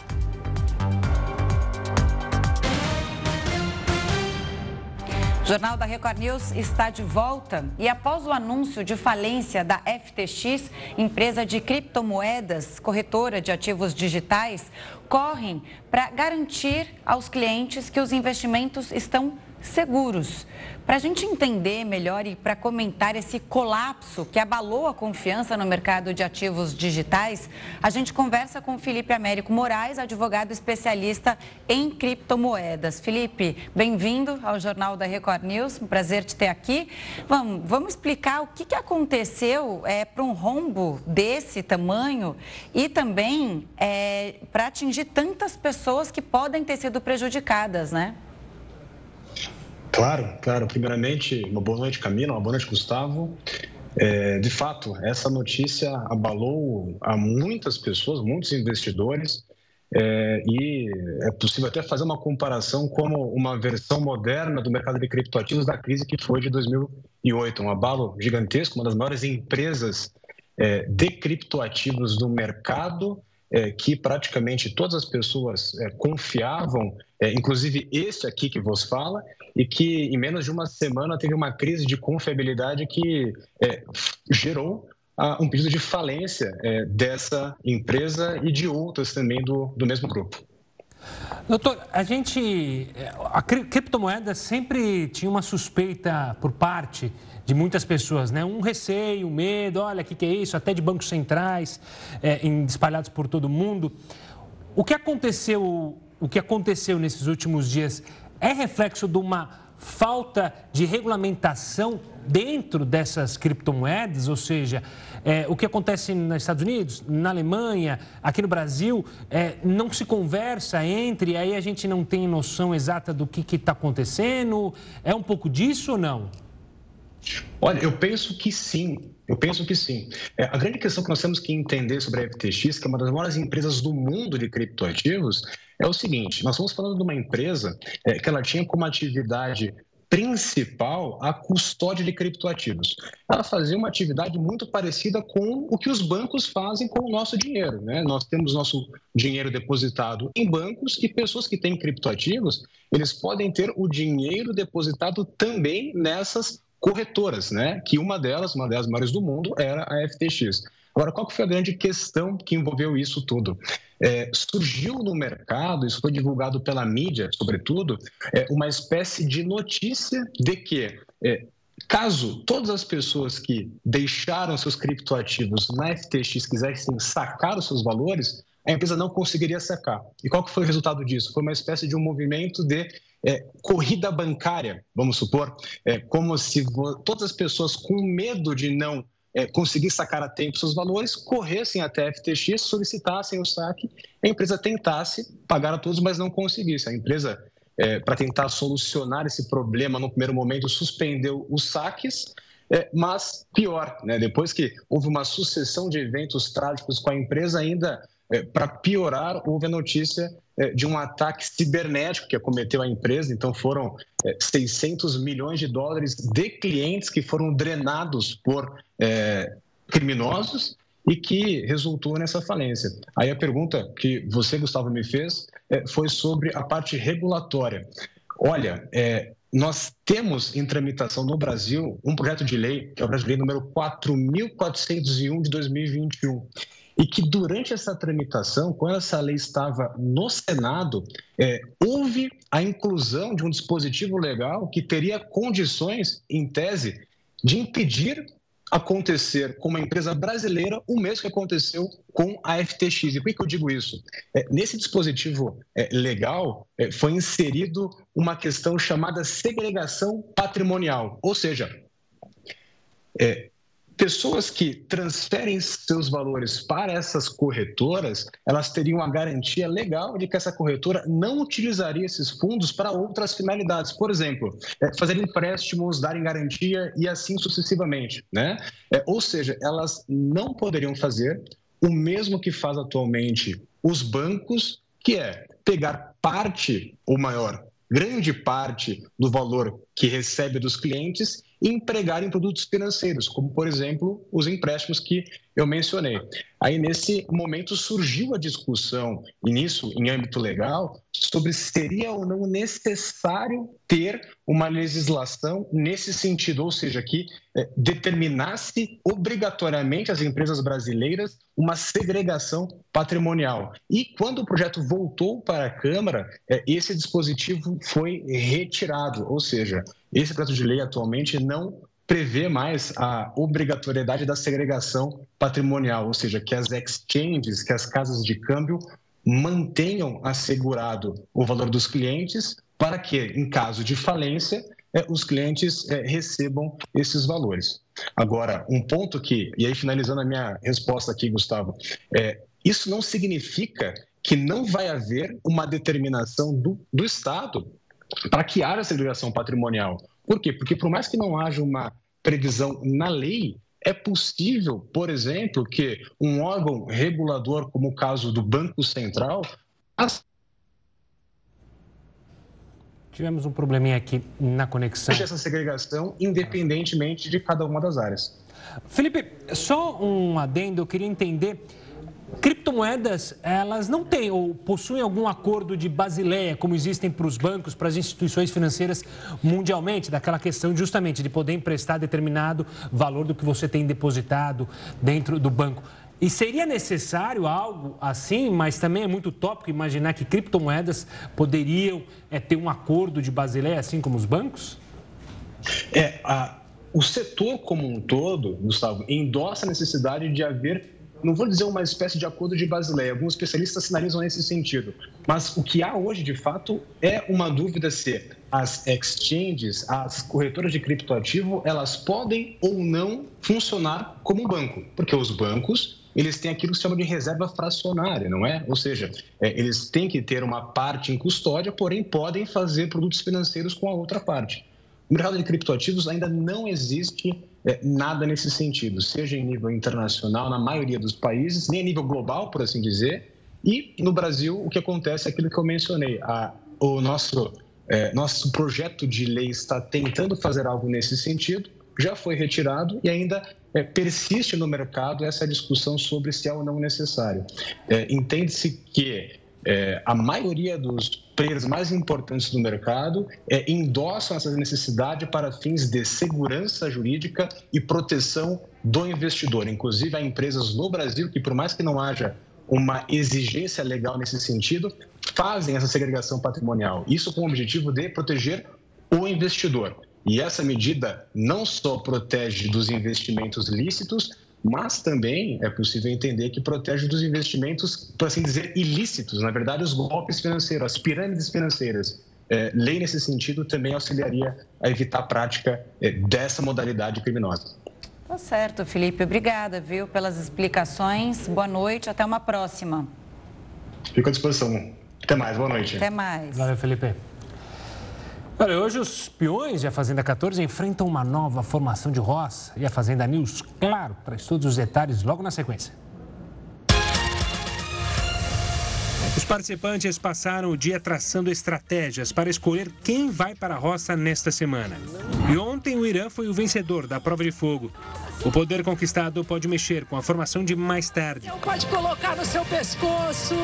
O Jornal da Record News está de volta e após o anúncio de falência da FTX, empresa de criptomoedas, corretora de ativos digitais, correm para garantir aos clientes que os investimentos estão seguros. Para a gente entender melhor e para comentar esse colapso que abalou a confiança no mercado de ativos digitais, a gente conversa com Felipe Américo Moraes, advogado especialista em criptomoedas. Felipe, bem-vindo ao Jornal da Record News, um prazer te ter aqui. Vamos, vamos explicar o que, que aconteceu é, para um rombo desse tamanho e também é, para atingir tantas pessoas que podem ter sido prejudicadas, né? Claro, claro. Primeiramente, uma boa noite, Camila, uma boa noite, Gustavo. É, de fato, essa notícia abalou a muitas pessoas, muitos investidores, é, e é possível até fazer uma comparação como uma versão moderna do mercado de criptoativos da crise que foi de 2008, um abalo gigantesco, uma das maiores empresas é, de criptoativos do mercado é, que praticamente todas as pessoas é, confiavam, é, inclusive esse aqui que vos fala, e que em menos de uma semana teve uma crise de confiabilidade que é, gerou a um pedido de falência é, dessa empresa e de outras também do, do mesmo grupo. Doutor, a gente. A criptomoeda sempre tinha uma suspeita por parte de muitas pessoas, né? Um receio, um medo, olha, o que, que, é isso? Até de bancos centrais é, espalhados por todo mundo. O que aconteceu, o que aconteceu nesses últimos dias é reflexo de uma falta de regulamentação dentro dessas criptomoedas, ou seja, é, o que acontece nos Estados Unidos, na Alemanha, aqui no Brasil, é, não se conversa entre, aí a gente não tem noção exata do que está acontecendo. É um pouco disso ou não? Olha, eu penso que sim. Eu penso que sim. É, a grande questão que nós temos que entender sobre a FTX, que é uma das maiores empresas do mundo de criptoativos, é o seguinte: nós estamos falando de uma empresa é, que ela tinha como atividade principal a custódia de criptoativos. Ela fazia uma atividade muito parecida com o que os bancos fazem com o nosso dinheiro. Né? Nós temos nosso dinheiro depositado em bancos e pessoas que têm criptoativos, eles podem ter o dinheiro depositado também nessas corretoras, né? que uma delas, uma das maiores do mundo, era a FTX. Agora, qual que foi a grande questão que envolveu isso tudo? É, surgiu no mercado, isso foi divulgado pela mídia, sobretudo, é, uma espécie de notícia de que, é, caso todas as pessoas que deixaram seus criptoativos na FTX quisessem sacar os seus valores, a empresa não conseguiria sacar. E qual que foi o resultado disso? Foi uma espécie de um movimento de é, corrida bancária, vamos supor, é, como se todas as pessoas com medo de não é, conseguir sacar a tempo seus valores, corressem até FTX, solicitassem o saque, a empresa tentasse pagar a todos, mas não conseguisse. A empresa, é, para tentar solucionar esse problema, no primeiro momento, suspendeu os saques, é, mas pior, né, depois que houve uma sucessão de eventos trágicos com a empresa, ainda é, para piorar, houve a notícia é, de um ataque cibernético que acometeu a empresa. Então, foram 600 é, milhões de dólares de clientes que foram drenados por é, criminosos e que resultou nessa falência. Aí a pergunta que você, Gustavo, me fez é, foi sobre a parte regulatória. Olha, é, nós temos em tramitação no Brasil um projeto de lei, que é o projeto de lei número 4.401 de 2021 e que durante essa tramitação, quando essa lei estava no Senado, é, houve a inclusão de um dispositivo legal que teria condições, em tese, de impedir acontecer com uma empresa brasileira o mesmo que aconteceu com a FTX. E por que eu digo isso? É, nesse dispositivo é, legal é, foi inserido uma questão chamada segregação patrimonial, ou seja, é, pessoas que transferem seus valores para essas corretoras, elas teriam a garantia legal de que essa corretora não utilizaria esses fundos para outras finalidades. Por exemplo, é, fazer empréstimos, darem garantia e assim sucessivamente. Né? É, ou seja, elas não poderiam fazer o mesmo que faz atualmente os bancos, que é pegar parte, ou maior, grande parte do valor que recebe dos clientes e empregar em produtos financeiros, como, por exemplo, os empréstimos que eu mencionei. Aí, nesse momento, surgiu a discussão, e nisso, em âmbito legal, sobre se seria ou não necessário ter uma legislação nesse sentido, ou seja, que é, determinasse obrigatoriamente as empresas brasileiras uma segregação patrimonial. E quando o projeto voltou para a Câmara, é, esse dispositivo foi retirado, ou seja, esse projeto de lei atualmente não prevê mais a obrigatoriedade da segregação patrimonial, ou seja, que as exchanges, que as casas de câmbio mantenham assegurado o valor dos clientes para que, em caso de falência, é, os clientes é, recebam esses valores. Agora, um ponto que, e aí finalizando a minha resposta aqui, Gustavo, é, isso não significa que não vai haver uma determinação do, do Estado para que haja segregação patrimonial. Por quê? Porque por mais que não haja uma previsão na lei, é possível, por exemplo, que um órgão regulador, como o caso do Banco Central, Tivemos um probleminha aqui na conexão. Essa segregação, independentemente de cada uma das áreas. Felipe, só um adendo, eu queria entender Criptomoedas, elas não têm ou possuem algum acordo de Basileia, como existem para os bancos, para as instituições financeiras mundialmente, daquela questão justamente de poder emprestar determinado valor do que você tem depositado dentro do banco. E seria necessário algo assim, mas também é muito tópico imaginar que criptomoedas poderiam é, ter um acordo de Basileia, assim como os bancos? É, a, o setor como um todo, Gustavo, endossa a necessidade de haver não vou dizer uma espécie de acordo de Basileia, alguns especialistas sinalizam nesse sentido, mas o que há hoje, de fato, é uma dúvida se as exchanges, as corretoras de criptoativo, elas podem ou não funcionar como um banco, porque os bancos eles têm aquilo que se chama de reserva fracionária, não é? Ou seja, é, eles têm que ter uma parte em custódia, porém podem fazer produtos financeiros com a outra parte. No mercado de criptoativos ainda não existe é, nada nesse sentido, seja em nível internacional, na maioria dos países, nem a nível global, por assim dizer. E no Brasil, o que acontece é aquilo que eu mencionei: a, o nosso, é, nosso projeto de lei está tentando fazer algo nesse sentido, já foi retirado e ainda é, persiste no mercado essa discussão sobre se é ou não necessário. É, Entende-se que é, a maioria dos players mais importantes do mercado é, endossam essa necessidade para fins de segurança jurídica e proteção do investidor. Inclusive, há empresas no Brasil que, por mais que não haja uma exigência legal nesse sentido, fazem essa segregação patrimonial. Isso com o objetivo de proteger o investidor. E essa medida não só protege dos investimentos lícitos, mas também é possível entender que protege dos investimentos, por assim dizer, ilícitos, na verdade, os golpes financeiros, as pirâmides financeiras. É, lei nesse sentido também auxiliaria a evitar a prática é, dessa modalidade criminosa. Tá certo, Felipe. Obrigada, viu, pelas explicações. Boa noite, até uma próxima. Fico à disposição. Até mais, boa noite. Até mais. Valeu, Felipe. Olha, hoje os peões e a Fazenda 14 enfrentam uma nova formação de roça e a Fazenda News, claro, traz todos os detalhes logo na sequência. Os participantes passaram o dia traçando estratégias para escolher quem vai para a roça nesta semana. E ontem o Irã foi o vencedor da prova de fogo. O poder conquistado pode mexer com a formação de mais tarde. Pode colocar no seu pescoço.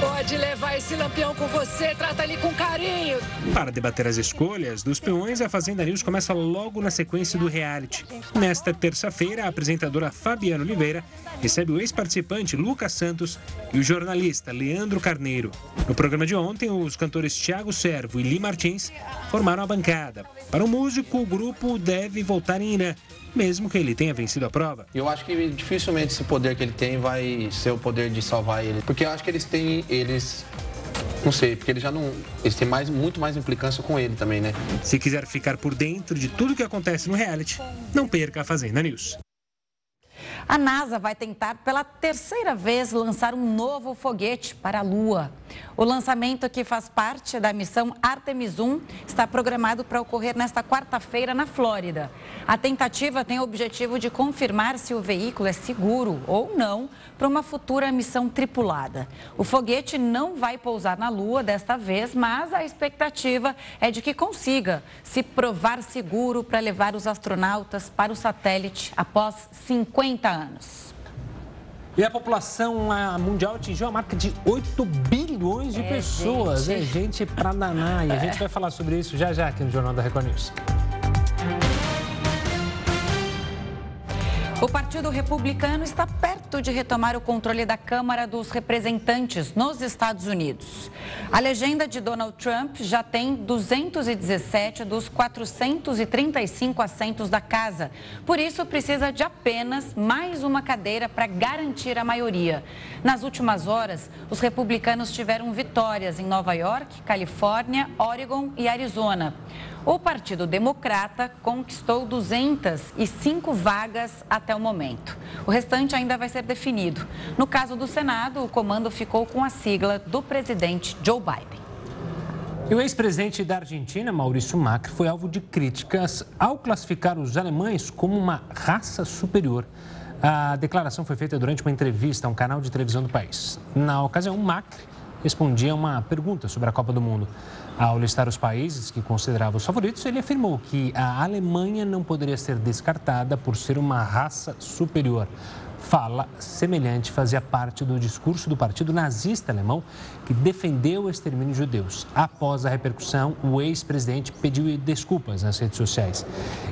Pode levar esse lampião com você, trata ele com carinho. Para debater as escolhas dos peões, a Fazenda News começa logo na sequência do reality. Nesta terça-feira, a apresentadora Fabiana Oliveira recebe o ex-participante Lucas Santos e o jornalista Leandro Carneiro. No programa de ontem, os cantores Tiago Servo e Li Martins formaram a bancada. Para o músico, o grupo deve voltar em Irã mesmo que ele tenha vencido a prova. Eu acho que dificilmente esse poder que ele tem vai ser o poder de salvar ele, porque eu acho que eles têm, eles não sei, porque eles já não. Eles têm mais, muito mais implicância com ele também, né? Se quiser ficar por dentro de tudo que acontece no reality, não perca a Fazenda News. A NASA vai tentar pela terceira vez lançar um novo foguete para a Lua. O lançamento, que faz parte da missão Artemis 1, está programado para ocorrer nesta quarta-feira na Flórida. A tentativa tem o objetivo de confirmar se o veículo é seguro ou não para uma futura missão tripulada. O foguete não vai pousar na Lua desta vez, mas a expectativa é de que consiga se provar seguro para levar os astronautas para o satélite após 50 anos. E a população mundial atingiu a marca de 8 bilhões de é pessoas. Gente. É gente pra danar. E a gente vai falar sobre isso já já aqui no Jornal da Record News. O Partido Republicano está perto de retomar o controle da Câmara dos Representantes nos Estados Unidos. A legenda de Donald Trump já tem 217 dos 435 assentos da casa. Por isso, precisa de apenas mais uma cadeira para garantir a maioria. Nas últimas horas, os republicanos tiveram vitórias em Nova York, Califórnia, Oregon e Arizona. O Partido Democrata conquistou 205 vagas até o momento. O restante ainda vai ser definido. No caso do Senado, o comando ficou com a sigla do presidente Joe Biden. E o ex-presidente da Argentina, Maurício Macri, foi alvo de críticas ao classificar os alemães como uma raça superior. A declaração foi feita durante uma entrevista a um canal de televisão do país. Na ocasião, Macri respondia a uma pergunta sobre a Copa do Mundo. Ao listar os países que considerava os favoritos, ele afirmou que a Alemanha não poderia ser descartada por ser uma raça superior. Fala semelhante fazia parte do discurso do partido nazista alemão que defendeu o extermínio de judeus. Após a repercussão, o ex-presidente pediu desculpas nas redes sociais.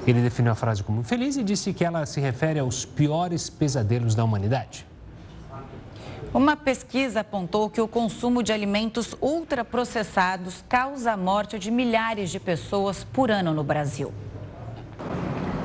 Ele definiu a frase como infeliz e disse que ela se refere aos piores pesadelos da humanidade. Uma pesquisa apontou que o consumo de alimentos ultraprocessados causa a morte de milhares de pessoas por ano no Brasil.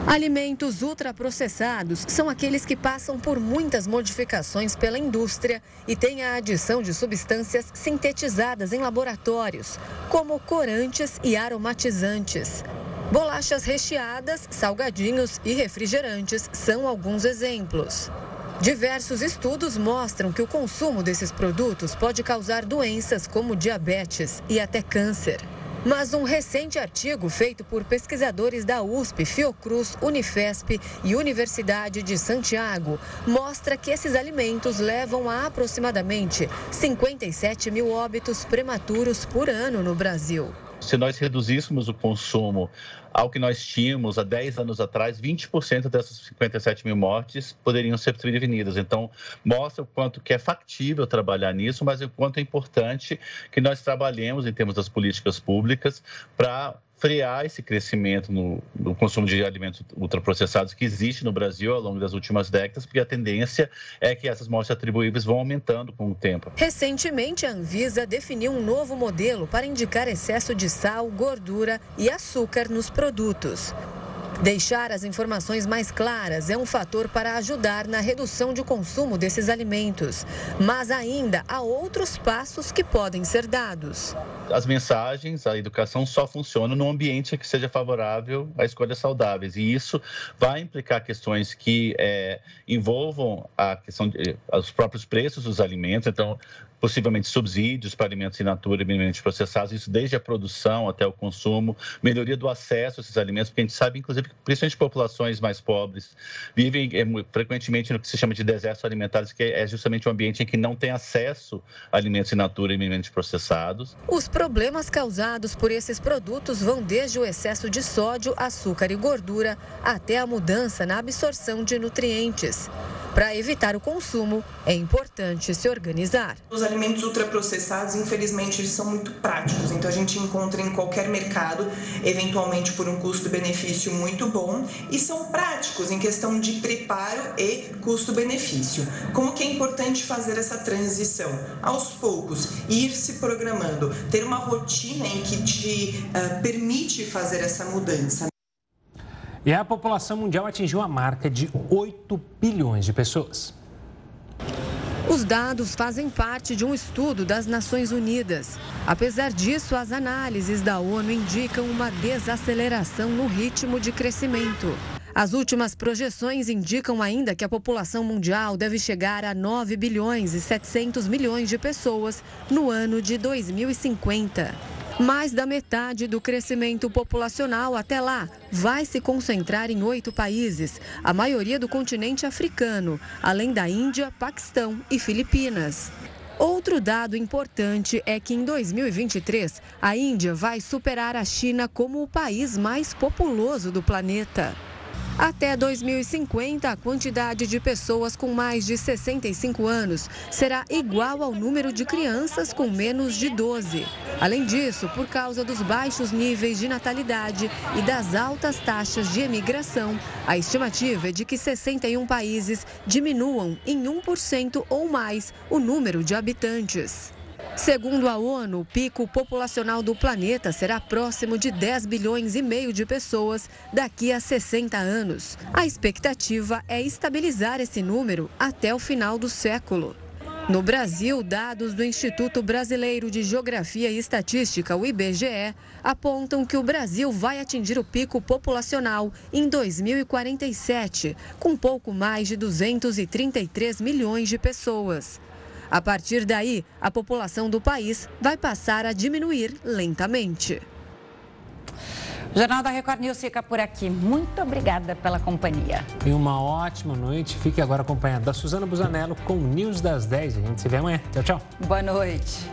Alimentos ultraprocessados são aqueles que passam por muitas modificações pela indústria e têm a adição de substâncias sintetizadas em laboratórios, como corantes e aromatizantes. Bolachas recheadas, salgadinhos e refrigerantes são alguns exemplos. Diversos estudos mostram que o consumo desses produtos pode causar doenças como diabetes e até câncer. Mas um recente artigo feito por pesquisadores da USP, Fiocruz, Unifesp e Universidade de Santiago mostra que esses alimentos levam a aproximadamente 57 mil óbitos prematuros por ano no Brasil. Se nós reduzíssemos o consumo ao que nós tínhamos há 10 anos atrás, 20% dessas 57 mil mortes poderiam ser prevenidas. Então, mostra o quanto que é factível trabalhar nisso, mas o quanto é importante que nós trabalhemos em termos das políticas públicas para frear esse crescimento no, no, consumo de alimentos ultraprocessados que existe no Brasil ao longo das últimas décadas, porque a tendência é que essas mortes atribuíveis vão aumentando com o tempo. Recentemente, a Anvisa definiu um novo modelo para indicar excesso de sal, gordura e açúcar nos produtos. Deixar as informações mais claras é um fator para ajudar na redução de consumo desses alimentos. Mas ainda há outros passos que podem ser dados. As mensagens, a educação só funciona num ambiente que seja favorável a escolhas saudáveis. E isso vai implicar questões que é, envolvam a questão de, os próprios preços dos alimentos. Então, possivelmente subsídios para alimentos in natura e minimamente processados, isso desde a produção até o consumo, melhoria do acesso a esses alimentos, porque a gente sabe, inclusive, que principalmente populações mais pobres vivem é, frequentemente no que se chama de desertos alimentares, que é justamente um ambiente em que não tem acesso a alimentos in natura e minimamente processados. Os problemas causados por esses produtos vão desde o excesso de sódio, açúcar e gordura até a mudança na absorção de nutrientes. Para evitar o consumo, é importante se organizar. Os alimentos ultraprocessados, infelizmente, são muito práticos, então a gente encontra em qualquer mercado, eventualmente por um custo-benefício muito bom, e são práticos em questão de preparo e custo-benefício. Como que é importante fazer essa transição? Aos poucos, ir se programando, ter uma rotina em que te uh, permite fazer essa mudança. E a população mundial atingiu a marca de 8 bilhões de pessoas. Os dados fazem parte de um estudo das Nações Unidas. Apesar disso, as análises da ONU indicam uma desaceleração no ritmo de crescimento. As últimas projeções indicam ainda que a população mundial deve chegar a 9 bilhões e 700 milhões de pessoas no ano de 2050. Mais da metade do crescimento populacional até lá vai se concentrar em oito países, a maioria do continente africano, além da Índia, Paquistão e Filipinas. Outro dado importante é que em 2023, a Índia vai superar a China como o país mais populoso do planeta. Até 2050, a quantidade de pessoas com mais de 65 anos será igual ao número de crianças com menos de 12. Além disso, por causa dos baixos níveis de natalidade e das altas taxas de emigração, a estimativa é de que 61 países diminuam em 1% ou mais o número de habitantes. Segundo a ONU, o pico populacional do planeta será próximo de 10 bilhões e meio de pessoas daqui a 60 anos. A expectativa é estabilizar esse número até o final do século. No Brasil, dados do Instituto Brasileiro de Geografia e Estatística, o IBGE, apontam que o Brasil vai atingir o pico populacional em 2047, com pouco mais de 233 milhões de pessoas. A partir daí, a população do país vai passar a diminuir lentamente. O Jornal da Record News fica por aqui. Muito obrigada pela companhia. E uma ótima noite. Fique agora acompanhado da Suzana Busanello com o News das 10. A gente se vê amanhã. Tchau, tchau. Boa noite.